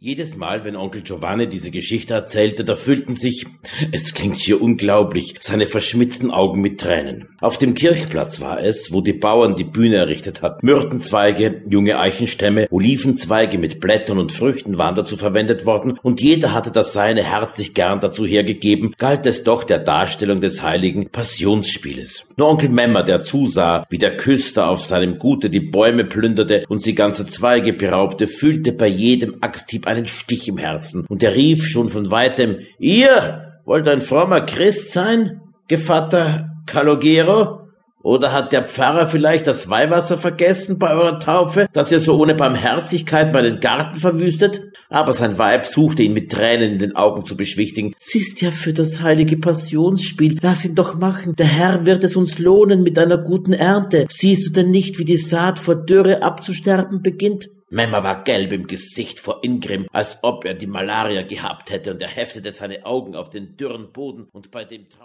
Jedes Mal, wenn Onkel Giovanni diese Geschichte erzählte, da füllten sich, es klingt hier unglaublich, seine verschmitzten Augen mit Tränen. Auf dem Kirchplatz war es, wo die Bauern die Bühne errichtet hatten. Myrtenzweige, junge Eichenstämme, Olivenzweige mit Blättern und Früchten waren dazu verwendet worden und jeder hatte das seine herzlich gern dazu hergegeben, galt es doch der Darstellung des heiligen Passionsspieles. Nur Onkel Memmer, der zusah, wie der Küster auf seinem Gute die Bäume plünderte und sie ganze Zweige beraubte, fühlte bei jedem Axthieb einen Stich im Herzen, und er rief schon von weitem, ihr wollt ein frommer Christ sein, Gevatter Calogero? Oder hat der Pfarrer vielleicht das Weihwasser vergessen bei eurer Taufe, dass ihr so ohne Barmherzigkeit meinen Garten verwüstet? Aber sein Weib suchte ihn mit Tränen in den Augen zu beschwichtigen. Es ist ja für das heilige Passionsspiel. Lass ihn doch machen. Der Herr wird es uns lohnen mit einer guten Ernte. Siehst du denn nicht, wie die Saat vor Dürre abzusterben beginnt? Memmer war gelb im Gesicht vor Ingrim, als ob er die Malaria gehabt hätte, und er heftete seine Augen auf den dürren Boden, und bei dem Traum